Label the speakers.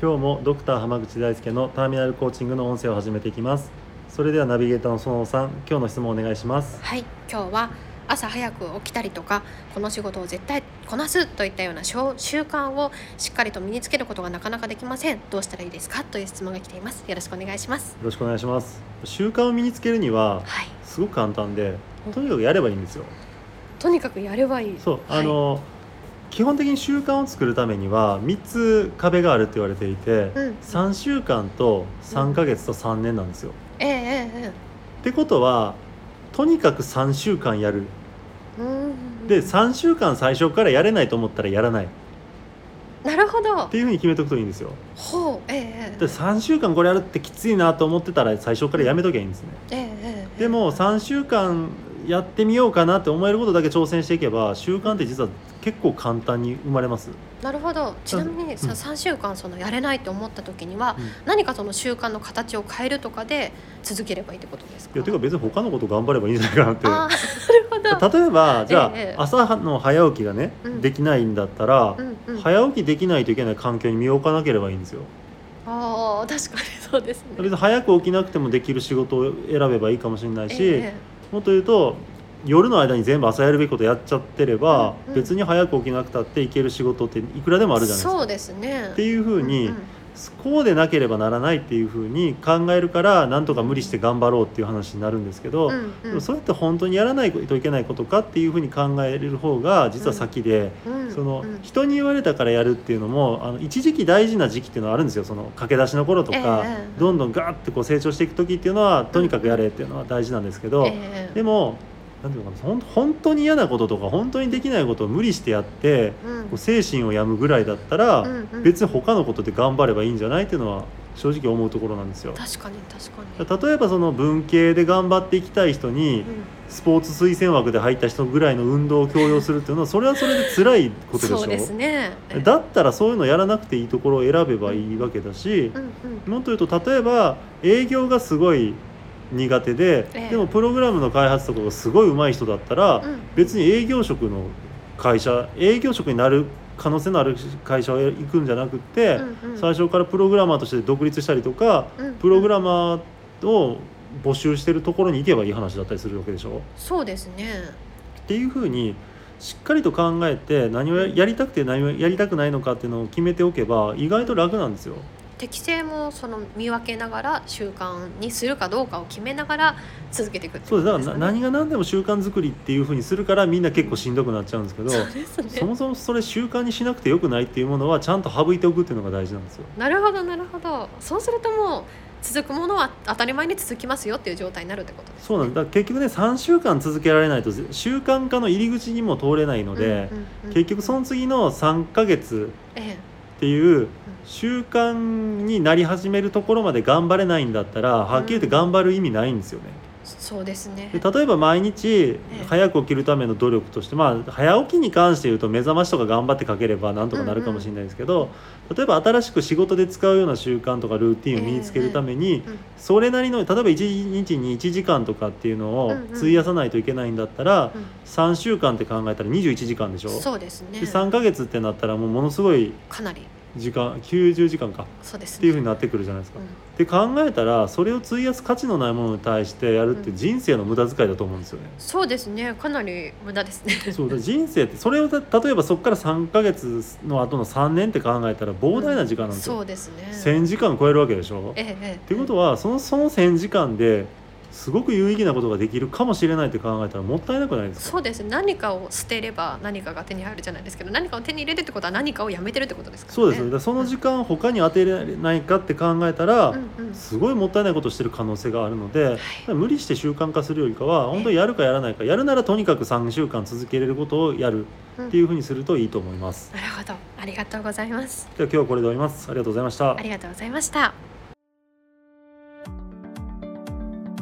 Speaker 1: 今日もドクター濱口大輔のターミナルコーチングの音声を始めていきます。それではナビゲーターの園さん今日の質問をお願いします。
Speaker 2: はい今日は朝早く起きたりとかこの仕事を絶対こなすといったような習慣をしっかりと身につけることがなかなかできません。どうしたらいいですか？という質問が来ています。よろしくお願いします。
Speaker 1: よろしくお願いします。習慣を身につけるには
Speaker 2: はい。
Speaker 1: すごく簡単でとにかくやればいいんですよ。
Speaker 2: とにかくやればいい。
Speaker 1: そう
Speaker 2: はい。
Speaker 1: あの、基本的に習慣を作るためには3つ壁があるって言われていて、
Speaker 2: うん。
Speaker 1: 3週間と3ヶ月と3年なんですよ、
Speaker 2: ええええ
Speaker 1: ってことはとにかく3週間やる。で3週間最初からやれないと思ったらやらない。っ
Speaker 2: なるほど。
Speaker 1: ていうふうに決めとくといいんですよ。
Speaker 2: ほうええええ。
Speaker 1: で3週間これやるってきついなと思ってたら最初からやめときゃいいんですね。
Speaker 2: ええええ
Speaker 1: でも3週間やってみようかなって思えることだけ挑戦していけば習慣って実は結構簡単に生まれます、
Speaker 2: なるほど。ちなみにさ、
Speaker 1: うん。
Speaker 2: 3週間そのやれないと思った時には、
Speaker 1: うん。
Speaker 2: 何かその習慣の形を変えるとかで続ければいいってことですか？
Speaker 1: いやてか別に他のこと頑張ればいいんじゃないかなって
Speaker 2: なるほど。
Speaker 1: 例えばじゃあ、
Speaker 2: ええ
Speaker 1: 朝の早起きがね、
Speaker 2: うん。
Speaker 1: できないんだったら、
Speaker 2: うんうん、
Speaker 1: 早起きできないといけない環境に身を置かなければいいんですよ。
Speaker 2: ああ確かにそうですね。
Speaker 1: 別に早く起きなくてもできる仕事を選べばいいかもしれないし、
Speaker 2: え
Speaker 1: もっと言うと夜の間に全部朝やるべきことやっちゃってれば、
Speaker 2: うんうん。
Speaker 1: 別に早く起きなくたっていける仕事っていくらでもあ
Speaker 2: え
Speaker 1: るじゃないですか。
Speaker 2: そうですね。
Speaker 1: っていうふうに、
Speaker 2: んん
Speaker 1: こうでなければならないっていうふうに考えるからなんとか無理して頑張ろうっていう話になるんですけど、
Speaker 2: うんうん。
Speaker 1: でもそれって本当にやらないといけないことかっていうふうに考える方が実は先で、
Speaker 2: うん。
Speaker 1: その
Speaker 2: うん。
Speaker 1: 人に言われたからやるっていうのもあの一時期大事な時期っていうのはあるんですよ。その駆け出しの頃とか、
Speaker 2: ええ
Speaker 1: どんどんガーってこう成長していく時っていうのはとにかくやれっていうのは大事なんですけど、
Speaker 2: ええ。
Speaker 1: でもなんていうのかなほん本当に嫌なこととか本当にできないことを無理してやって
Speaker 2: うん。
Speaker 1: 精神を病むぐらいだったら、
Speaker 2: うんうん。
Speaker 1: 別に他のことで頑張ればいいんじゃないっていうのは正直思うところなんですよ。
Speaker 2: 確かに確かに。
Speaker 1: 例えばその文系で頑張っていきたい人に
Speaker 2: うん。
Speaker 1: スポーツ推薦枠で入った人ぐらいの運動を強要するっていうのはそれはそれで辛いことでしょ？
Speaker 2: そうですね。
Speaker 1: だったらそういうのやらなくていいところを選べばいいわけだし
Speaker 2: うんうん。
Speaker 1: もっと言うと例えば営業がすごい苦手で、
Speaker 2: ええ。
Speaker 1: でもプログラムの開発とかがすごい上手い人だったら、
Speaker 2: うん。
Speaker 1: 別に営業職の会社営業職になる可能性のある会社を行くんじゃなくって、
Speaker 2: うんうん。
Speaker 1: 最初からプログラマーとして独立したりとか、
Speaker 2: うん
Speaker 1: プログラマーを募集してるところに行けばいい話だったりするわけでしょ？
Speaker 2: そうですね。
Speaker 1: っていうふうにしっかりと考えて何をややりたくて何をやりたくないのかっていうのを決めておけば意外と楽なんですよ。
Speaker 2: 適性もその見分けながら習慣にするかどうかを決めながら続けていくって
Speaker 1: そうですだからな。何が何でも習慣作りっていうふうにするからみんな結構しんどくなっちゃうんですけど、
Speaker 2: そね。
Speaker 1: そもそもそれ習慣にしなくてよくないっていうものはちゃんと省いておくっていうのが大事なんですよ。
Speaker 2: なるほどなるほど。そうするともう続くものは当たり前に続きますよっていう状態になるってことですね。
Speaker 1: そうなんだだから結局ね3週間続けられないと習慣化の入り口にも通れないので、結局その次の3ヶ月
Speaker 2: え
Speaker 1: っていう習慣になり始めるところまで頑張れないんだったらはっきり言って頑張る意味ないんですよね。
Speaker 2: えそうですね。
Speaker 1: で例えば毎日
Speaker 2: え
Speaker 1: 早く起きるための努力としてまあ早起きに関して言うと目覚ましとか頑張ってかければなんとかなるかもしれないですけど、例えば新しく仕事で使うような習慣とかルーティンを身につけるために、
Speaker 2: うん
Speaker 1: それなりの例えば1日に1時間とかっていうのを
Speaker 2: うんうん
Speaker 1: 費やさないといけないんだったら、
Speaker 2: うん。
Speaker 1: 3週間って考えたら21時間でしょ？
Speaker 2: そうですね。
Speaker 1: で3ヶ月ってなったらもうものすごい
Speaker 2: かなり
Speaker 1: 時間90時間か。
Speaker 2: そうですね。
Speaker 1: っていうふうになってくるじゃないですか。
Speaker 2: うん。
Speaker 1: って考えたらそれを費やす価値のないものに対してやるって
Speaker 2: うん。
Speaker 1: 人生の無駄遣いだと思うんですよね。
Speaker 2: そうですね。かなり無駄ですね。
Speaker 1: そうだ人生ってそれをた例えばそこから3ヶ月の後の3年って考えたら膨大な時間なんですよ。
Speaker 2: そうですね。
Speaker 1: 1000時間超えるわけでしょ。
Speaker 2: ええええ。
Speaker 1: っていうことはそのその1,000時間ですごく有意義なことができるかもしれないって考えたらもったいなくないですか？
Speaker 3: そうですね。何かを捨てれば何かが手に入るじゃないですけど何かを手に入れるってことは何かをやめてるってことですからね？
Speaker 1: そうです。その時間他に当てれないかって考えたら、
Speaker 3: うんうん。
Speaker 1: すごいもったいないことをしてる可能性があるので、無理して習慣化するよりかは本当にやるかやらないかやるならとにかく3週間続けれることをやるっていうふうにするといいと思います。
Speaker 3: なるほど。ありがとうございます。
Speaker 1: では今日はこれで終わります。ありがとうございました。
Speaker 3: あ。りがとうございました